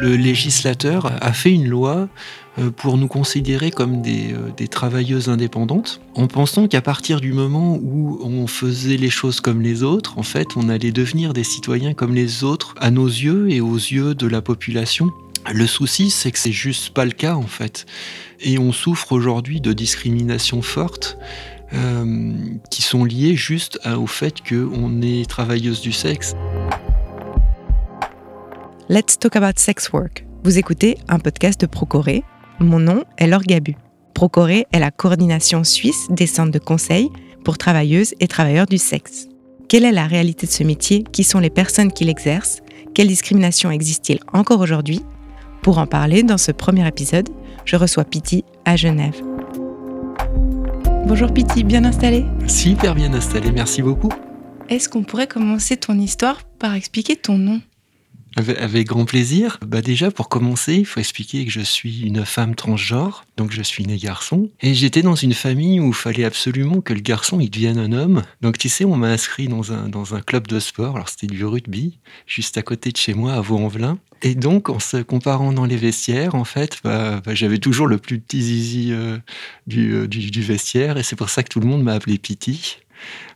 Le législateur a fait une loi euh, pour nous considérer comme des, euh, des travailleuses indépendantes, en pensant qu'à partir du moment où on faisait les choses comme les autres, en fait, on allait devenir des citoyens comme les autres à nos yeux et aux yeux de la population. Le souci, c'est que c'est juste pas le cas en fait. Et on souffre aujourd'hui de discriminations fortes euh, qui sont liées juste au fait qu'on est travailleuse du sexe. Let's talk about sex work. Vous écoutez un podcast de Procoré. Mon nom est Laure Gabu. Procoré est la coordination suisse des centres de conseil pour travailleuses et travailleurs du sexe. Quelle est la réalité de ce métier? Qui sont les personnes qui l'exercent? Quelle discrimination existe-t-il encore aujourd'hui? Pour en parler dans ce premier épisode, je reçois Piti à Genève. Bonjour Piti, bien installé? Super bien installé, merci beaucoup. Est-ce qu'on pourrait commencer ton histoire par expliquer ton nom? Avec, grand plaisir. Bah déjà, pour commencer, il faut expliquer que je suis une femme transgenre, donc je suis né garçon. Et j'étais dans une famille où il fallait absolument que le garçon il devienne un homme. Donc tu sais, on m'a inscrit dans un, dans un club de sport, alors c'était du rugby, juste à côté de chez moi, à Vaux-en-Velin. Et donc, en se comparant dans les vestiaires, en fait, bah, bah, j'avais toujours le plus petit zizi euh, du, euh, du, du, vestiaire, et c'est pour ça que tout le monde m'a appelé Piti.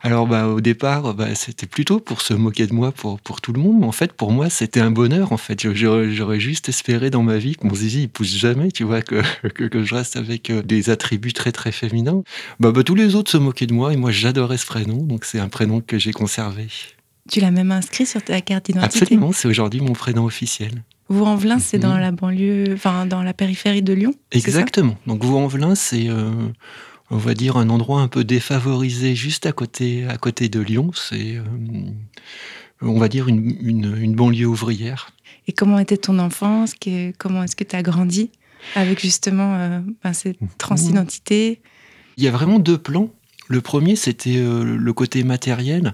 Alors bah, au départ, bah, c'était plutôt pour se moquer de moi pour, pour tout le monde, mais en fait pour moi c'était un bonheur en fait. J'aurais juste espéré dans ma vie que mon zizi il pousse jamais, tu vois, que, que, je reste avec euh, des attributs très très féminins. Bah, bah, tous les autres se moquaient de moi et moi j'adorais ce prénom, donc c'est un prénom que j'ai conservé. Tu l'as même inscrit sur ta carte d'identité? Absolument, c'est aujourd'hui mon prénom officiel. Vaux-en-Velin, c'est dans mhm. la banlieue, enfin dans la périphérie de Lyon Exactement. Donc Vaux-en-Velin, c'est euh, on va dire, un endroit un peu défavorisé juste à côté, à côté de Lyon. C'est, euh, on va dire, une, une, banlieue ouvrière. Et comment était ton enfance? Comment est-ce que tu as grandi avec justement euh, ben, cette mmh. transidentité? Il y a vraiment deux plans. Le premier, c'était euh, le côté matériel.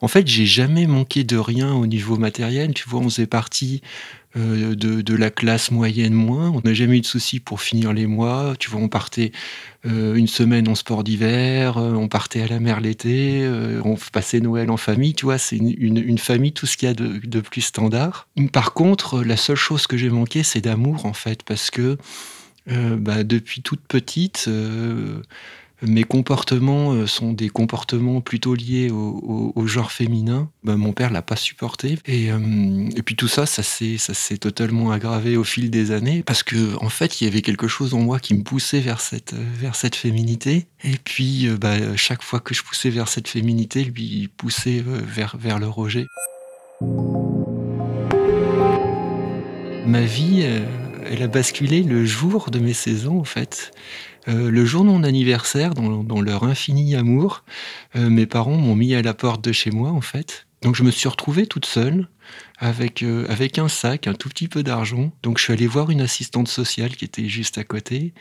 En fait, j'ai jamais manqué de rien au niveau matériel. Tu vois, on faisait partie euh, de, la classe moyenne moins. On n'a jamais eu de soucis pour finir les mois. Tu vois, on partait euh, une semaine en sport d'hiver, on partait à la mer l'été, on passait Noël en famille. Tu vois, c'est une, famille, tout ce qu'il y a de, plus standard. Par contre, la seule chose que j'ai manqué, c'est d'amour, en fait, parce que bah, depuis toute petite, mes comportements euh, sont des comportements plutôt liés au, genre féminin. Ben, mon père l'a pas supporté. Et, euh, puis tout ça, ça s'est, totalement aggravé au fil des années parce que en fait, il y avait quelque chose en moi qui me poussait vers cette, vers cette féminité. Et puis, euh, ben, chaque fois que je poussais vers cette féminité, lui poussait vers, vers le rejet. Ma vie, elle a basculé le jour de mes saisons, en fait. Euh, le jour de mon anniversaire, dans, leur infini amour, euh, mes parents m'ont mis à la porte de chez moi, en fait. Donc je me suis retrouvée toute seule, avec, euh, avec un sac, un tout petit peu d'argent. Donc je suis allé voir une assistante sociale qui était juste à côté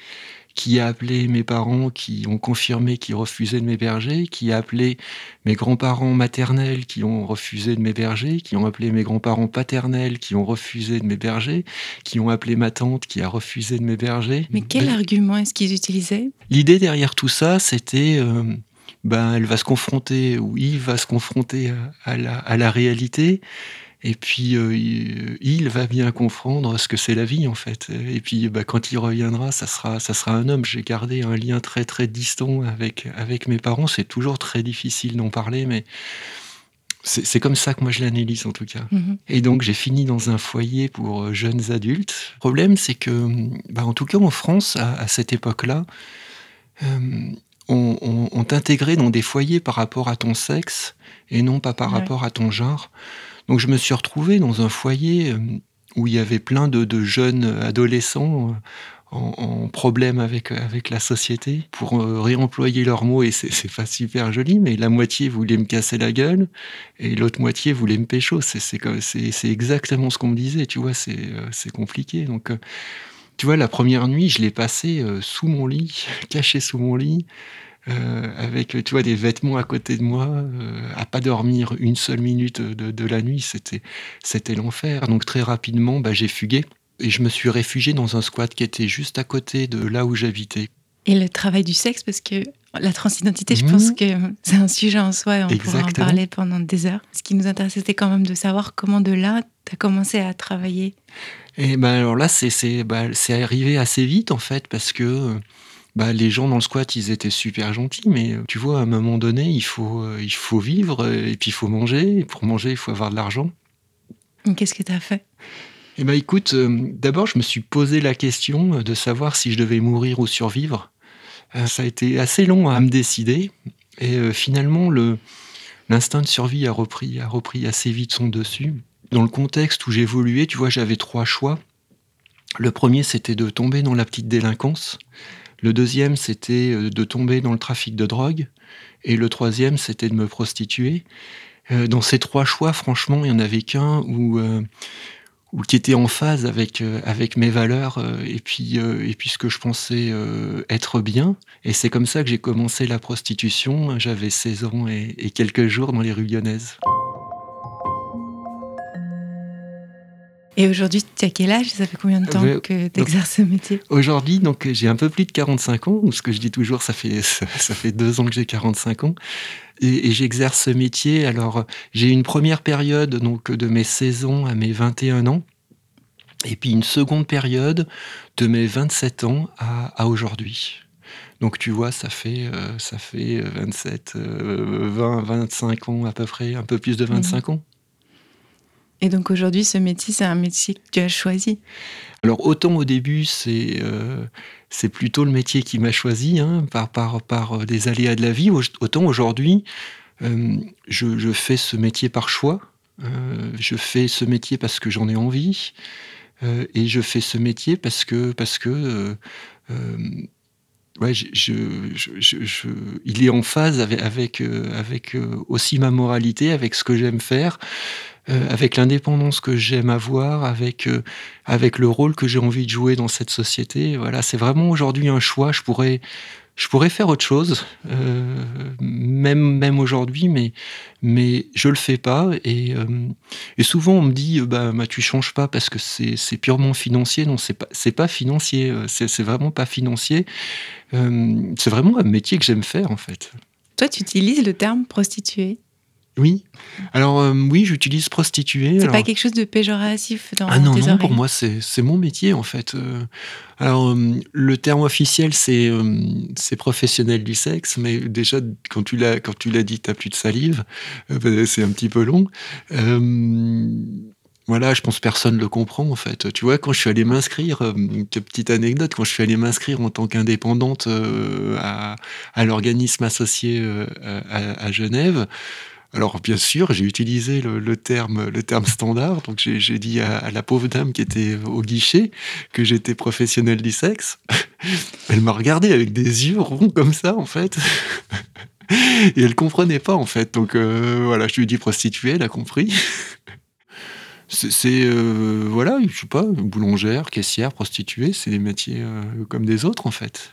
qui a appelé mes parents qui ont confirmé qu'ils refusaient de m'héberger, qui a appelé mes grands-parents maternels qui ont refusé de m'héberger, qui ont appelé mes grands-parents paternels qui ont refusé de m'héberger, qui ont appelé ma tante qui a refusé de m'héberger. Mais quel argument est-ce qu'ils utilisaient? L'idée derrière tout ça, c'était... Euh, ben, elle va se confronter, ou il va se confronter à, la, à la réalité, et puis, euh, il va bien comprendre ce que c'est la vie, en fait. Et puis, bah, quand il reviendra, ça sera, ça sera un homme. J'ai gardé un lien très, très distant avec, avec mes parents. C'est toujours très difficile d'en parler, mais c'est comme ça que moi je l'analyse, en tout cas. Mm-hmm. Et donc, j'ai fini dans un foyer pour euh, jeunes adultes. Le problème, c'est que, bah, en tout cas, en France, à, cette époque-là, euh, on, on, t'intégrait dans des foyers par rapport à ton sexe et non pas par rapport à ton genre. Donc je me suis retrouvé dans un foyer euh, où il y avait plein de, jeunes adolescents euh, en, problème avec, avec la société. Pour euh, réemployer leurs mots et c'est pas super joli mais la moitié voulait me casser la gueule et l'autre moitié voulait me pécho. C'est exactement ce qu'on me disait tu vois c'est compliqué. Donc tu vois la première nuit je l'ai passé sous mon lit caché sous mon lit avec tu vois des vêtements à côté de moi, euh, à pas dormir une seule minute de, la nuit, c'était c'était l'enfer. Donc très rapidement, bah, j'ai fugué et je me suis réfugié dans un squat qui était juste à côté de là où j'habitais. Et le travail du sexe, parce que la transidentité, je pense mmh. que c'est un sujet en soi et on pourrait en parler pendant des heures. Ce qui nous intéresse, c'était quand même de savoir comment de là, tu as commencé à travailler Et ben alors là, c'est bah, arrivé assez vite en fait, parce que bah, les gens dans le squat, ils étaient super gentils, mais tu vois, à un moment donné, il faut, il faut vivre et puis il faut manger. Et pour manger, il faut avoir de l'argent. Qu'est-ce que tu as fait? Eh ben écoute, d'abord, je me suis posé la question de savoir si je devais mourir ou survivre. ça a été assez long à me décider. Et finalement, le, l'instinct de survie a repris, a repris assez vite son dessus. Dans le contexte où j'évoluais, tu vois, j'avais trois choix. Le premier, c'était de tomber dans la petite délinquance. Le deuxième, c'était euh, de tomber dans le trafic de drogue. Et le troisième, c'était de me prostituer. Euh, dans ces trois choix, franchement, il n'y en avait qu'un où, euh, ou qui était en phase avec mes valeurs et puis et puis ce que je pensais être bien et c'est comme ça que j'ai commencé la prostitution j'avais 16 ans et, et, quelques jours dans les rues lyonnaises Et aujourd'hui, tu as quel âge? Ça fait combien de temps que tu exerces ce métier? Aujourd'hui, donc j'ai un peu plus de 45 ans. Ce que je dis toujours, ça fait ça, fait deux ans que j'ai 45 ans et, et j'exerce ce métier. Alors, j'ai une première période donc de mes 16 ans à mes 21 ans, et puis une seconde période de mes 27 ans à, à aujourd'hui. Donc tu vois, ça fait, euh, ça fait 27, euh, 20, 25 ans à peu près, un peu plus de 25 mmh. ans. Et donc aujourd'hui, ce métier, c'est un métier que tu as choisi. Alors autant au début, c'est euh, plutôt le métier qui m'a choisi hein, par, par, par des aléas de la vie, autant aujourd'hui, euh, je, fais ce métier par choix, euh, je fais ce métier parce que j'en ai envie, euh, et je fais ce métier parce que, parce que euh, euh, ouais, je, je, je, il est en phase avec, avec, avec aussi ma moralité, avec ce que j'aime faire euh, avec l'indépendance que j'aime avoir, avec euh, avec le rôle que j'ai envie de jouer dans cette société. Voilà, c'est vraiment aujourd'hui un choix. Je pourrais je pourrais faire autre chose, euh, même même aujourd'hui, mais mais je le fais pas. Et, euh, souvent on me dit bah, bah tu changes pas parce que c'est purement financier. Non, c'est pas pas financier. Euh, c'est vraiment pas financier. Euh, c'est vraiment un métier que j'aime faire en fait. Toi, tu utilises le terme prostituée? Oui. Alors euh, oui, j'utilise prostituée. C'est alors... pas quelque chose de péjoratif dans Ah non, tes non, oreilles? pour moi, c'est mon métier en fait. Euh, alors euh, le terme officiel, c'est c'est professionnel du sexe, mais déjà quand tu l'as quand tu l'as dit, t'as plus de salive. Bah, c'est un petit peu long. Voilà, je pense personne le comprend en fait. Tu vois, quand je suis allé m'inscrire, petite anecdote, quand je suis allé m'inscrire en tant qu'indépendante à, à l'organisme associé à, à, Genève, alors bien sûr, j'ai utilisé le, terme, standard. Donc j'ai dit à, à, la pauvre dame qui était au guichet que j'étais professionnel du sexe. Elle m'a regardé avec des yeux ronds comme ça en fait. Et elle comprenait pas en fait. Donc euh, voilà, je lui ai dit prostituée, elle a compris. C'est euh, voilà, je sais pas, boulangère, caissière, prostituée, c'est des métiers euh, comme des autres en fait.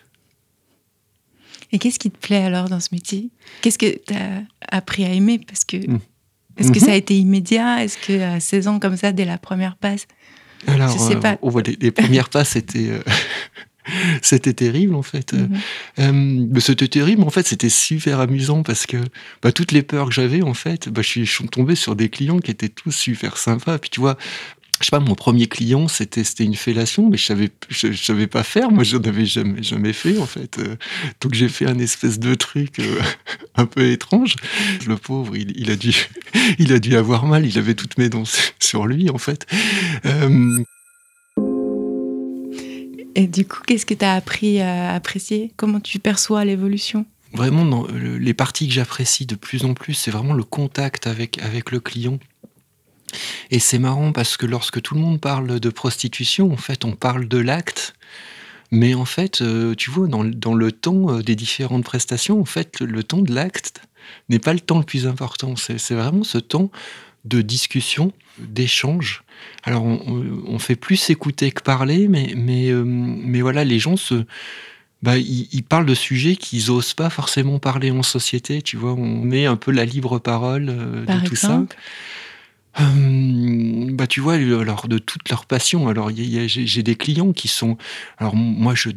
Et qu'est-ce qui te plaît alors dans ce métier? Qu'est-ce que tu as appris à aimer? Parce que mmh. est-ce que mmh. ça a été immédiat Est-ce que à 16 ans comme ça, dès la première passe Alors, je sais pas. Euh, les, les, premières passes c'était c'était terrible en fait. Mmh. Euh, c'était terrible, en fait, c'était super amusant parce que bah, toutes les peurs que j'avais, en fait, bah, je, suis, je suis tombé sur des clients qui étaient tous super sympas. Puis tu vois, je sais pas, mon premier client, c'était c'était une fellation, mais je savais je, je savais pas faire. Moi, j'en avais jamais jamais fait en fait. Euh, donc j'ai fait un espèce de truc euh, un peu étrange. Le pauvre, il, il, a dû il a dû avoir mal. Il avait toutes mes dents sur lui en fait. Euh, et du coup, qu'est-ce que tu as appris à apprécier Comment tu perçois l'évolution? Vraiment, les parties que j'apprécie de plus en plus, c'est vraiment le contact avec, avec le client. Et c'est marrant parce que lorsque tout le monde parle de prostitution, en fait, on parle de l'acte. Mais en fait, euh, tu vois, dans, dans, le temps des différentes prestations, en fait, le, temps de l'acte n'est pas le temps le plus important. C'est vraiment ce temps de discussion, d'échange. Alors, on, on, fait plus écouter que parler, mais, mais, euh, mais voilà, les gens se. Bah, ils, ils parlent de sujets qu'ils osent pas forcément parler en société, tu vois. On met un peu la libre parole euh, Par de tout exemple? ça. Euh, bah, tu vois, alors de toute leur passion. Alors, j'ai des clients qui sont. Alors, moi, je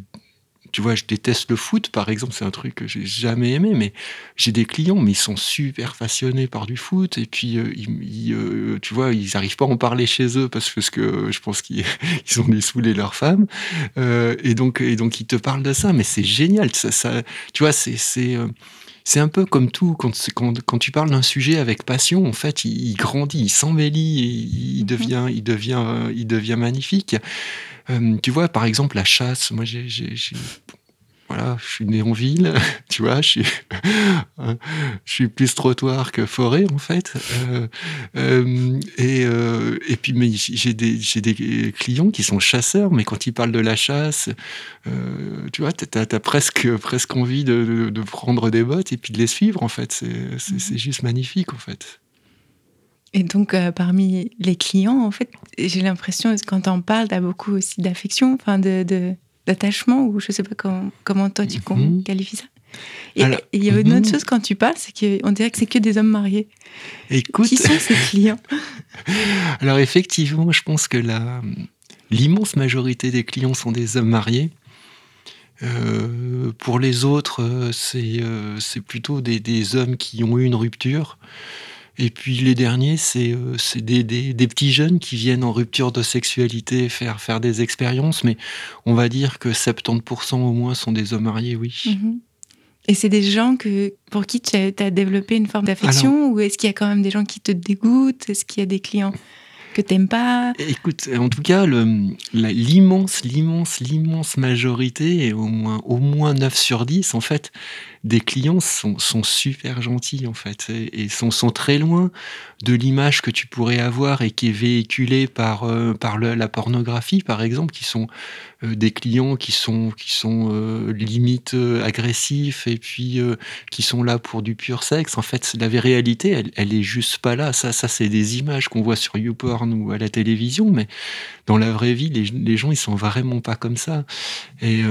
tu vois, je déteste le foot, par exemple, c'est un truc que j'ai jamais aimé, mais j'ai des clients, mais ils sont super passionnés par du foot, et puis, euh, ils, euh, tu vois, ils n'arrivent pas à en parler chez eux parce, parce que je pense qu'ils ont des saoulés leur femme, euh, et, donc, et donc ils te parlent de ça, mais c'est génial, ça, tu vois, c'est un peu comme tout, quand, quand, quand tu parles d'un sujet avec passion, en fait, il, grandit, il s'embellit, il, devient, il, devient, il devient magnifique. Euh, tu vois, par exemple, la chasse, moi, j'ai voilà, je suis né en ville, tu vois, je suis, je suis plus trottoir que forêt en fait. Euh, euh, et, euh, et puis, mais j'ai des, des clients qui sont chasseurs, mais quand ils parlent de la chasse, tu vois, tu as, presque, presque envie de, de, prendre des bottes et puis de les suivre en fait. C'est mmh juste magnifique en fait. Et donc, parmi les clients, en fait, j'ai l'impression, quand on parle, tu as beaucoup aussi d'affection, enfin de, de d'attachement ou je sais pas comment, comment toi tu mm qualifies ça. Et il y a une autre mhm. chose quand tu parles, c'est qu'on dirait que c'est que des hommes mariés. Écoute, qui sont ces clients? Alors effectivement, je pense que l'immense majorité des clients sont des hommes mariés. Euh, pour les autres, euh, c'est euh, c'est plutôt des, des, hommes qui ont eu une rupture. Et puis les derniers, c'est euh, des, des, des, petits jeunes qui viennent en rupture de sexualité faire, faire des expériences, mais on va dire que 70% au moins sont des hommes mariés, oui. Mhm. Et c'est des gens que, pour qui tu as, développé une forme d'affection ou est-ce qu'il y a quand même des gens qui te dégoûtent? Est-ce qu'il y a des clients que t'aimes pas? Écoute, en tout cas, l'immense, l'immense, l'immense majorité, et au moins, au moins 9 sur 10, en fait, des clients sont, sont super gentils, en fait, et, sont, sont, très loin de l'image que tu pourrais avoir et qui est véhiculée par, euh, par la pornographie, par exemple, qui sont euh, des clients qui sont, qui sont euh, limite agressifs et puis qui sont là pour du pur sexe. En fait, la réalité, elle, elle est juste pas là. Ça, ça c'est des images qu'on voit sur YouPorn ou à la télévision, mais dans la vraie vie, les, les gens, ils sont vraiment pas comme ça. Et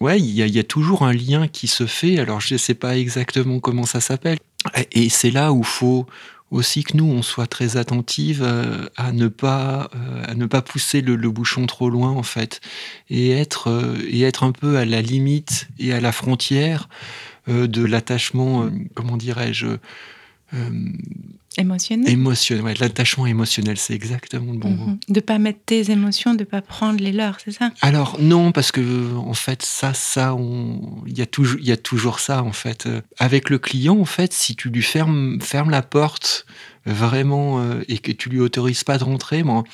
ouais, il y, a toujours un lien qui se fait. Alors, je ne sais pas exactement comment ça s'appelle. Et c'est là où il faut aussi que nous, on soit très attentive euh, à ne pas, euh, à ne pas pousser le, bouchon trop loin, en fait, et être, euh, et être un peu à la limite et à la frontière de l'attachement, comment dirais-je, Émotionnel Émotionnel, l'attachement émotionnel, c'est exactement le bon mot. Mhm. De pas mettre tes émotions, de pas prendre les leurs, c'est ça? Alors non, parce que en fait, ça, ça, il y a toujours, il y a toujours ça en fait. Avec le client, en fait, si tu lui fermes, fermes la porte vraiment euh, et que tu lui autorises pas de rentrer, bon,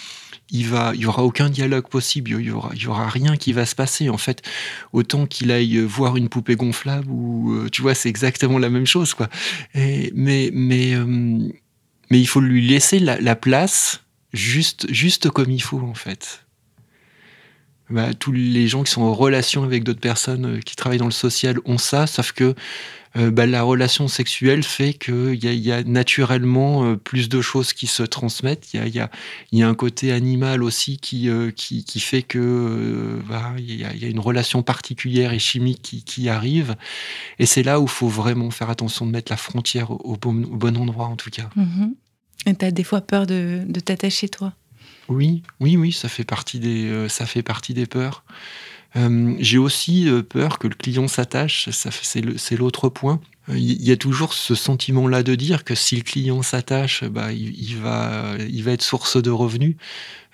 il va, il y aura aucun dialogue possible, il y aura, il y aura rien qui va se passer. En fait, autant qu'il aille voir une poupée gonflable ou, euh, tu vois, c'est exactement la même chose, quoi. Et, mais, mais euh, mais il faut lui laisser la, place juste, juste comme il faut en fait. Bah, tous les gens qui sont en relation avec d'autres personnes euh, qui travaillent dans le social ont ça, sauf que euh, bah, la relation sexuelle fait qu'il y, a naturellement euh, plus de choses qui se transmettent. Il y a, un côté animal aussi qui, fait que bah, il y, y, a une relation particulière et chimique qui, arrive. Et c'est là où il faut vraiment faire attention de mettre la frontière au, bon, endroit en tout cas. Mm-hmm. Et tu as des fois peur de, de t'attacher toi? Oui, oui, oui, ça fait partie des, euh, ça fait partie des peurs. Euh, j'ai aussi euh, peur que le client s'attache, c'est l'autre point. Il y a toujours ce sentiment-là de dire que si le client s'attache, bah, il, va, il va être source de revenus.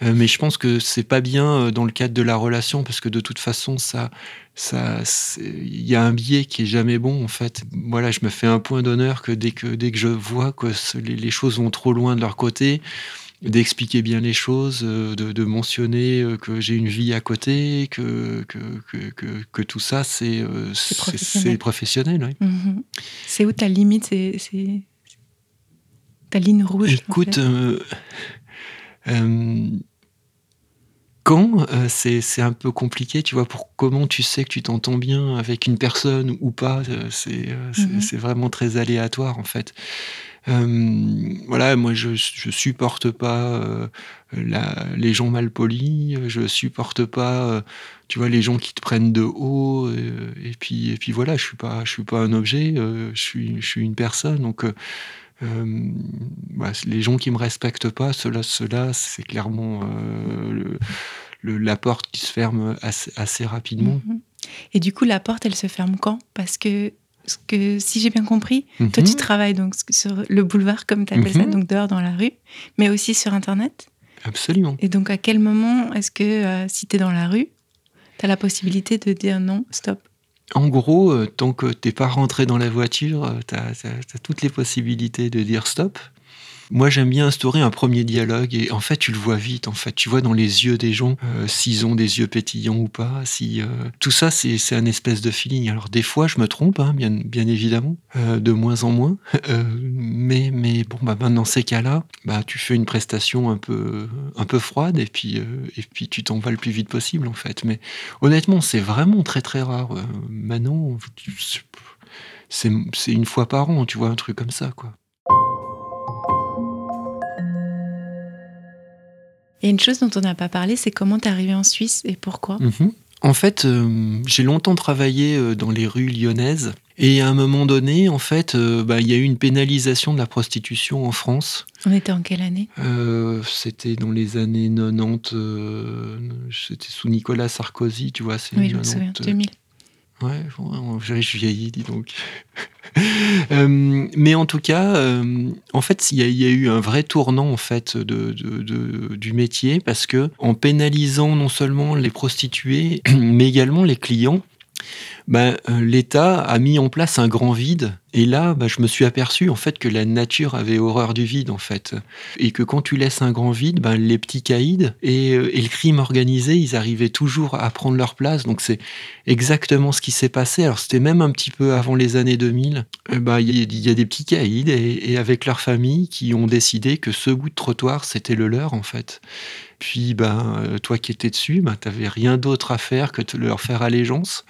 mais je pense que c'est pas bien dans le cadre de la relation parce que de toute façon, ça, ça, il y a un biais qui est jamais bon en fait. Voilà, je me fais un point d'honneur que dès que dès que je vois que les, choses vont trop loin de leur côté, d'expliquer bien les choses, euh, de, mentionner euh, que j'ai une vie à côté, que, que, que, que, tout ça, c'est euh, professionnel. professionnel mhm. C'est où ta limite C'est ta ligne rouge Écoute, quand c'est un peu compliqué, tu vois, pour comment tu sais que tu t'entends bien avec une personne ou pas, c'est mhm. c'est vraiment très aléatoire en fait. Euh, voilà, moi je, supporte pas euh, les gens mal polis, je supporte pas, euh, tu vois, les gens qui te prennent de haut. et puis et puis voilà, je suis pas, je suis pas un objet, je suis, je suis une personne. Donc bah, les gens qui me respectent pas, cela, cela, c'est clairement la porte qui se ferme assez, assez rapidement. Mm-hmm. Et du coup, la porte, elle se ferme quand? Parce que, que si j'ai bien compris, toi, tu Mhm. travailles donc sur le boulevard, comme tu appelles ça, Mhm. donc dehors dans la rue, mais aussi sur Internet. Absolument. Et donc, à quel moment est-ce que, euh, si tu es dans la rue, tu as la possibilité de dire non, stop? En gros, euh, tant que t'es pas rentré dans la voiture, tu as, toutes les possibilités de dire stop. Moi, j'aime bien instaurer un premier dialogue et en fait, tu le vois vite. En fait, tu vois dans les yeux des gens euh, s'ils ont des yeux pétillants ou pas. Si euh, tout ça, c'est c'est un espèce de feeling. Alors des fois, je me trompe, hein, bien, bien évidemment, euh, de moins en moins. Euh, mais mais bon, bah ben, dans ces cas-là, bah tu fais une prestation un peu un peu froide et puis et puis tu t'en vas le plus vite possible en fait. Mais honnêtement, c'est vraiment très très rare. C'est c'est une fois par an, tu vois, un truc comme ça, quoi. A une chose dont on n'a pas parlé, c'est comment tu es arrivé en Suisse et pourquoi Mhm. En fait, euh, j'ai longtemps travaillé euh, dans les rues lyonnaises. Et à un moment donné, en fait, euh, bah, il y a eu une pénalisation de la prostitution en France. On était en quelle année? Euh, c'était dans les années 90, euh, c'était sous Nicolas Sarkozy, tu vois. c'est Oui, je me souviens, 90, 2000. Ouais, je vieillis, dis donc. Mais en tout cas, euh, en fait, il y, a- eu un vrai tournant en fait du métier parce que en pénalisant non seulement les prostituées, mais également les clients, bah, euh, l'État a mis en place un grand vide. Et là, bah, je me suis aperçu en fait que la nature avait horreur du vide en fait, et que quand tu laisses un grand vide, bah, les petits caïds et, euh, le crime organisé, ils arrivaient toujours à prendre leur place. Donc c'est exactement ce qui s'est passé. Alors c'était même un petit peu avant les années 2000. Euh, bah, Il y, y a des petits caïds et, avec leur famille qui ont décidé que ce bout de trottoir c'était le leur en fait. Puis ben toi qui étais dessus, ben t'avais rien d'autre à faire que de leur faire allégeance.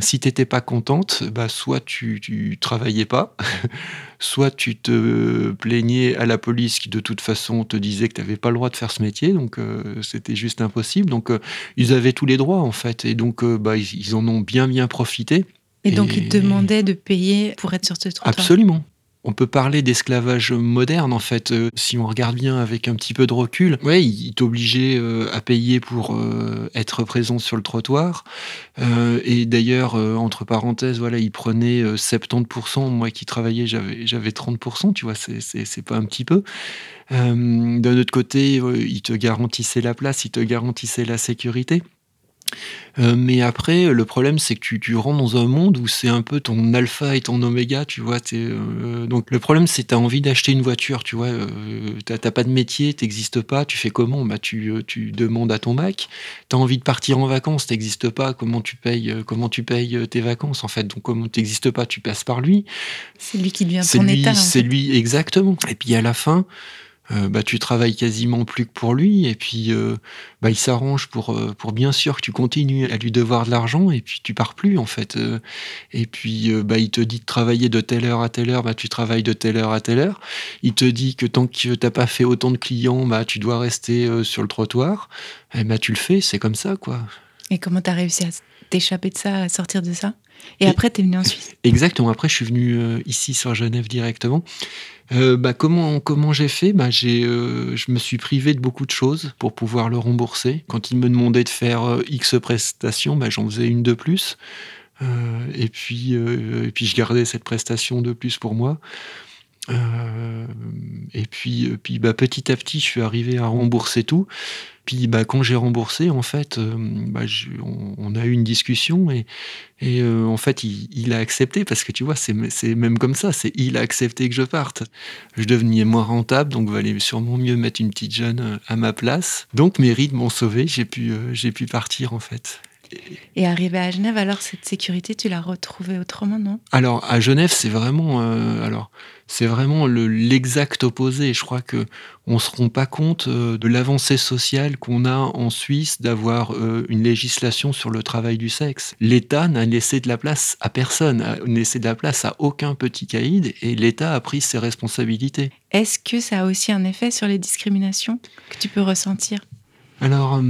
Si t'étais pas contente, bah soit tu, tu travaillais pas, soit tu te plaignais à la police qui de toute façon te disait que t'avais pas le droit de faire ce métier, donc euh, c'était juste impossible. Donc euh, ils avaient tous les droits en fait, et donc euh, bah, ils, ils en ont bien bien profité. Et donc, ils te demandaient de payer pour être sur ce trottoir. Absolument. On peut parler d'esclavage moderne en fait, euh, si on regarde bien avec un petit peu de recul. Ouais, il t'obligeait euh, à payer pour euh, être présent sur le trottoir. Et d'ailleurs, entre parenthèses, voilà, il prenait euh, 70%. Moi qui travaillais, j'avais j'avais 30%. Tu vois, c'est c'est pas un petit peu. D'un autre côté, il te garantissait la place, il te garantissait la sécurité. Euh, mais après, le problème, c'est que tu, tu rentres dans un monde où c'est un peu ton alpha et ton oméga, tu vois. euh, donc le problème, c'est que tu as envie d'acheter une voiture, tu vois. Euh, t'as pas de métier, t'existes pas, tu fais comment? Bah, tu, tu demandes à ton bac. Tu as envie de partir en vacances, t'existes pas, comment tu payes, comment tu payes tes vacances, en fait? Donc comme t'existes pas, tu passes par lui. C'est lui qui devient C'est ton lui, état. c'est lui exactement. Et puis à la fin, euh, bah, tu travailles quasiment plus que pour lui, et puis euh, bah, il s'arrange pour, euh, pour bien sûr que tu continues à lui devoir de l'argent, et puis tu pars plus en fait. Et puis bah, il te dit de travailler de telle heure à telle heure, bah, tu travailles de telle heure à telle heure. Il te dit que tant que t'as pas fait autant de clients, bah, tu dois rester sur le trottoir. Et bah, tu le fais, c'est comme ça quoi. Et comment tu as réussi à t'échapper de ça, à sortir de ça? Et, Et- après, tu es venu en Suisse. Exactement. Après, je suis venu euh, ici sur Genève directement. Euh, bah, comment comment j'ai fait? Bah, j'ai, euh, Je me suis privé de beaucoup de choses pour pouvoir le rembourser. Quand il me demandait de faire X prestations, bah, j'en faisais une de plus. Et, puis, et puis, je gardais cette prestation de plus pour moi. Euh, et puis, euh, puis bah, petit à petit, je suis arrivé à rembourser tout. Puis bah, quand j'ai remboursé, en fait, euh, bah, on, a eu une discussion et, en fait, il, a accepté parce que tu vois, c'est même comme ça, c'est il a accepté que je parte. Je devenais moins rentable, donc valait sûrement mieux mettre une petite jeune à ma place. Donc mes rides m'ont sauvé, j'ai pu, j'ai pu partir en fait. Et arrivé à Genève, alors cette sécurité, tu l'as retrouvée autrement, non? Alors à Genève, c'est vraiment, euh, alors c'est vraiment le- l'exact opposé. Je crois que on se rend pas compte euh, de l'avancée sociale qu'on a en Suisse d'avoir euh, une législation sur le travail du sexe. L'État n'a laissé de la place à personne, n'a laissé de la place à aucun petit caïd, et l'État a pris ses responsabilités. Est-ce que ça a aussi un effet sur les discriminations que tu peux ressentir? Alors, euh,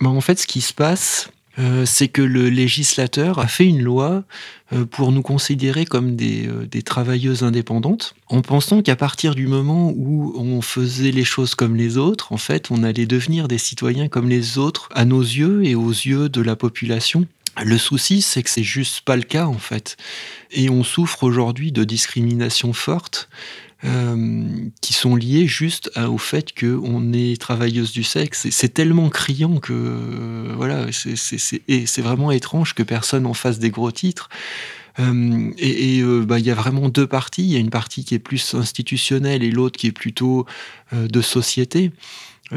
bah, en fait, ce qui se passe, euh, c'est que le législateur a fait une loi euh, pour nous considérer comme des, euh, des travailleuses indépendantes, en pensant qu'à partir du moment où on faisait les choses comme les autres, en fait, on allait devenir des citoyens comme les autres à nos yeux et aux yeux de la population. Le souci, c'est que c'est juste pas le cas en fait. Et on souffre aujourd'hui de discriminations fortes euh, qui sont liées juste au fait qu'on est travailleuse du sexe. C'est tellement criant que euh, voilà, c'est vraiment étrange que personne en fasse des gros titres. Euh, et bah, il y a vraiment deux parties. Il y a une partie qui est plus institutionnelle et l'autre qui est plutôt de société.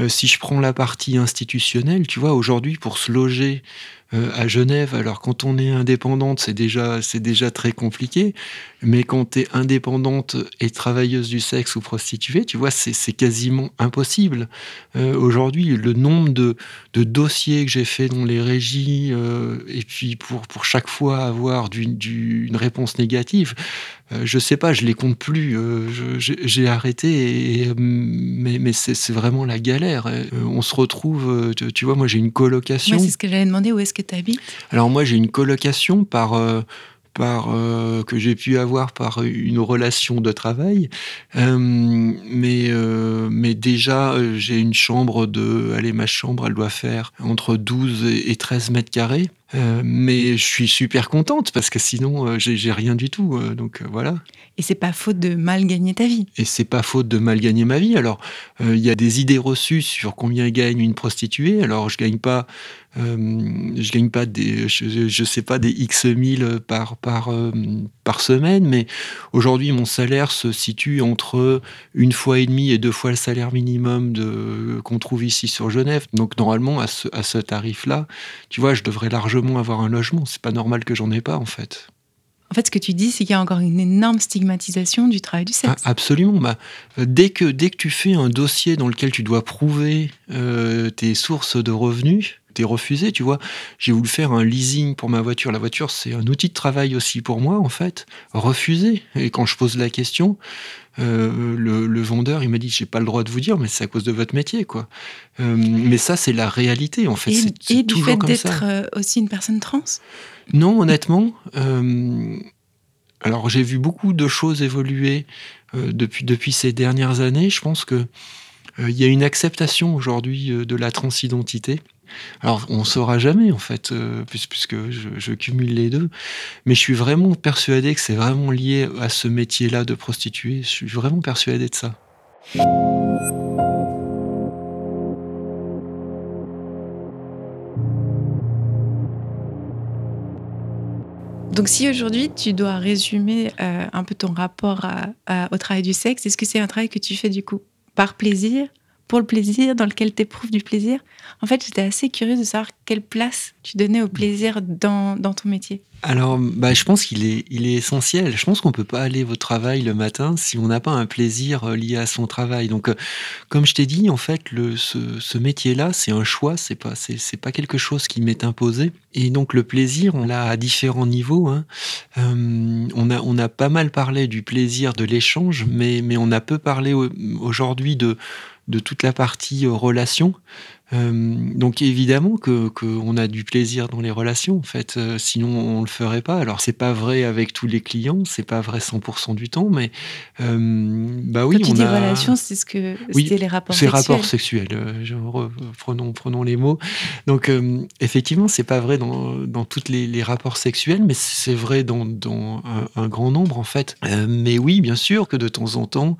si je prends la partie institutionnelle, tu vois, aujourd'hui, pour se loger euh, à Genève. Alors quand on est indépendante, c'est déjà, déjà très compliqué, mais quand tu es indépendante et travailleuse du sexe ou prostituée, tu vois, c'est quasiment impossible. Euh, aujourd'hui, le nombre de, de dossiers que j'ai fait dans les régies, euh, et puis pour, pour chaque fois avoir du, une réponse négative, je sais pas, je les compte plus. J'ai arrêté, mais, mais c'est vraiment la galère. on se retrouve, tu, vois, moi j'ai une colocation. c'est ce que est-ce que alors moi j'ai une colocation par euh, par euh, que j'ai pu avoir par une relation de travail, euh, mais mais déjà j'ai une chambre de, allez ma chambre elle doit faire entre 12 et 13 mètres carrés. Euh, mais je suis super contente parce que sinon euh, j'ai rien du tout. Euh, donc voilà. Et c'est pas faute de mal gagner ta vie. Et c'est pas faute de mal gagner ma vie. Alors il y a des idées reçues sur combien gagne une prostituée. Alors je gagne pas, je gagne pas des, je, sais pas des x mille par par par semaine, mais aujourd'hui mon salaire se situe entre une fois et demie et deux fois le salaire minimum de qu'on trouve ici sur Genève. Donc normalement à ce, à ce tarif là, tu vois, je devrais largement avoir un logement. C'est pas normal que j'en ai pas, en fait. En fait, ce que tu dis, c'est qu'il y a encore une énorme stigmatisation du travail du sexe. Ah, absolument. Bah, euh, dès, que, dès que tu fais un dossier dans lequel tu dois prouver euh, tes sources de revenus, t'es refusé, tu vois. J'ai voulu faire un leasing pour ma voiture. La voiture, c'est un outil de travail aussi pour moi, en fait. Refusé. Et quand je pose la question, euh, le, vendeur, il m'a dit, j'ai pas le droit de vous dire, mais c'est à cause de votre métier, quoi. Euh, mais ça, c'est la réalité, en fait. Et, et du fait d'être euh, aussi une personne trans? Non, honnêtement. alors, j'ai vu beaucoup de choses évoluer depuis, depuis ces dernières années. Je pense que il y a une acceptation aujourd'hui de la transidentité. Alors, on ne saura jamais, en fait, euh, puisque je, cumule les deux. Mais je suis vraiment persuadé que c'est vraiment lié à ce métier-là de prostituée. Je suis vraiment persuadé de ça. Donc si aujourd'hui tu dois résumer euh, un peu ton rapport au travail du sexe, est-ce que c'est un travail que tu fais du coup par plaisir pour le plaisir, dans lequel tu éprouves du plaisir. En fait, j'étais assez curieuse de savoir quelle place tu donnais au plaisir dans, ton métier. Alors, bah, je pense qu'il est, il est essentiel. Je pense qu'on ne peut pas aller au travail le matin si on n'a pas un plaisir euh, lié à son travail. Donc, euh, comme je t'ai dit, en fait, le, ce, ce métier-là, c'est un choix, c'est pas, c'est, c'est pas quelque chose qui m'est imposé. Et donc, le plaisir, on l'a à différents niveaux. Hein. Euh, on, a, on a pas mal parlé du plaisir de l'échange, mais, mais on a peu parlé aujourd'hui de de toute la partie euh, relation. Euh, donc évidemment que qu'on a du plaisir dans les relations en fait, euh, sinon on le ferait pas. Alors c'est pas vrai avec tous les clients, c'est pas vrai 100% du temps, mais bah oui. Quand tu dis relations, c'est ce que oui, les rapports sexuels. rapports sexuels. prenons prenons les mots. Donc effectivement c'est pas vrai dans, dans tous les, les, rapports sexuels, mais c'est vrai dans, dans un, grand nombre en fait. mais oui bien sûr que de temps en temps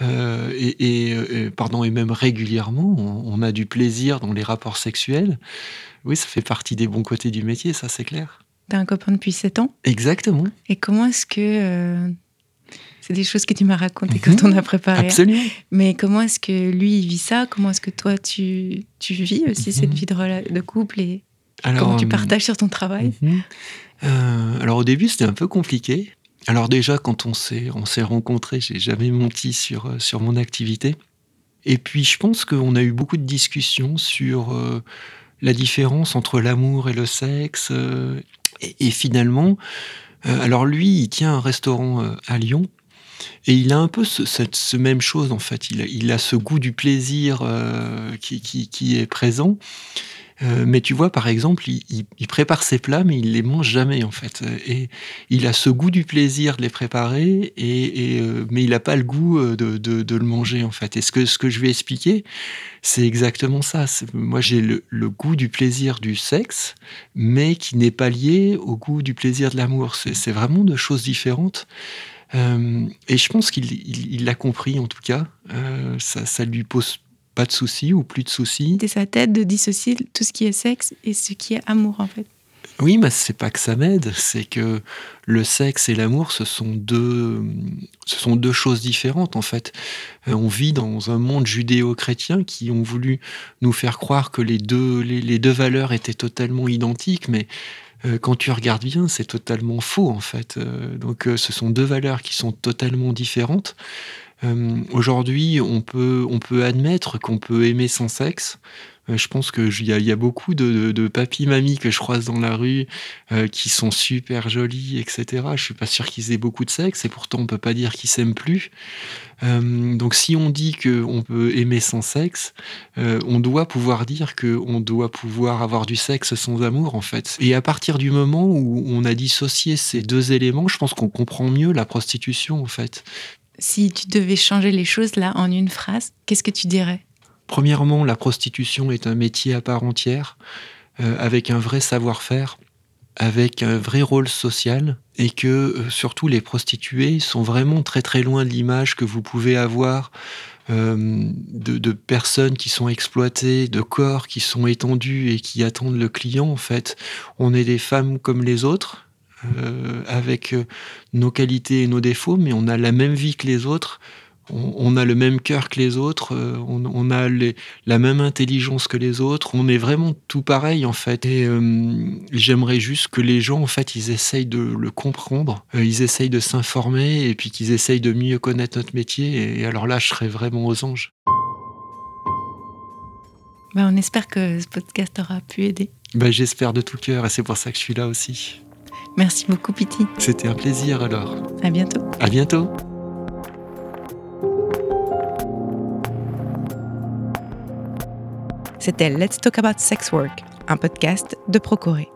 et, et, pardon et même régulièrement on a du plaisir dans les rapports sexuels, oui, ça fait partie des bons côtés du métier, ça c'est clair. T'as un copain depuis 7 ans Exactement. Et comment est-ce que... Euh, c'est des choses que tu m'as racontées quand on a préparé. Absolument. Mais comment est-ce que lui, il vit ça? Comment est-ce que toi, tu, tu vis aussi cette mhm. vie de, de couple et comment tu euh, partages sur ton travail? Mhm. euh, Alors au début, c'était un peu compliqué. Alors déjà, quand on s'est on s'est rencontrés, j'ai jamais menti sur sur mon activité. Et puis je pense qu'on a eu beaucoup de discussions sur euh, la différence entre l'amour et le sexe. Euh, et, finalement, euh, alors lui, il tient un restaurant à Lyon. Et il a un peu ce, cette, ce même chose en fait. Il a, ce goût du plaisir qui, est présent. Euh, mais tu vois, par exemple, il, prépare ses plats, mais il les mange jamais en fait. Et il a ce goût du plaisir de les préparer, et, euh, mais il n'a pas le goût euh, de, le manger en fait. Et ce que, ce que je vais expliquer, c'est exactement ça. Moi, j'ai le, goût du plaisir du sexe, mais qui n'est pas lié au goût du plaisir de l'amour. C'est vraiment deux choses différentes. et je pense qu'il l'a compris en tout cas. ça, ça lui pose pas de soucis ou plus de soucis. C'est sa tête de dissocier tout ce qui est sexe et ce qui est amour en fait. Oui, mais c'est pas que ça m'aide, c'est que le sexe et l'amour, ce sont deux, ce sont deux choses différentes en fait. Euh, on vit dans un monde judéo-chrétien qui ont voulu nous faire croire que les deux, les, deux valeurs étaient totalement identiques, mais euh, quand tu regardes bien, c'est totalement faux en fait. Euh, donc, ce sont deux valeurs qui sont totalement différentes. Euh, aujourd'hui, on peut, on peut admettre qu'on peut aimer son sexe. Euh, je pense qu'il y, y, a beaucoup de, de, papis mamies que je croise dans la rue euh, qui sont super jolis, etc. Je suis pas sûr qu'ils aient beaucoup de sexe et pourtant on peut pas dire qu'ils s'aiment plus. donc si on dit qu'on peut aimer sans sexe, on doit pouvoir dire qu'on doit pouvoir avoir du sexe sans amour en fait. Et à partir du moment où on a dissocié ces deux éléments, je pense qu'on comprend mieux la prostitution en fait. Si tu devais changer les choses là en une phrase, qu'est-ce que tu dirais? Premièrement, la prostitution est un métier à part entière, euh, avec un vrai savoir-faire, avec un vrai rôle social, et que euh, surtout les prostituées sont vraiment très très loin de l'image que vous pouvez avoir euh, de, de, personnes qui sont exploitées, de corps qui sont étendus et qui attendent le client. En fait, on est des femmes comme les autres, euh, avec euh, nos qualités et nos défauts, mais on a la même vie que les autres, on, a le même cœur que les autres, euh, on, a la même intelligence que les autres, on est vraiment tout pareil en fait. Et j'aimerais juste que les gens en fait ils essayent de le comprendre, ils essayent de s'informer et puis qu'ils essayent de mieux connaître notre métier. Et, alors là, je serais vraiment aux anges. Ben, on espère que ce podcast aura pu aider. Ben, J'espère de tout cœur et c'est pour ça que je suis là aussi. Merci beaucoup, Piti. C'était un plaisir alors. À bientôt. À bientôt. C'était Let's Talk About Sex Work, un podcast de Procoré.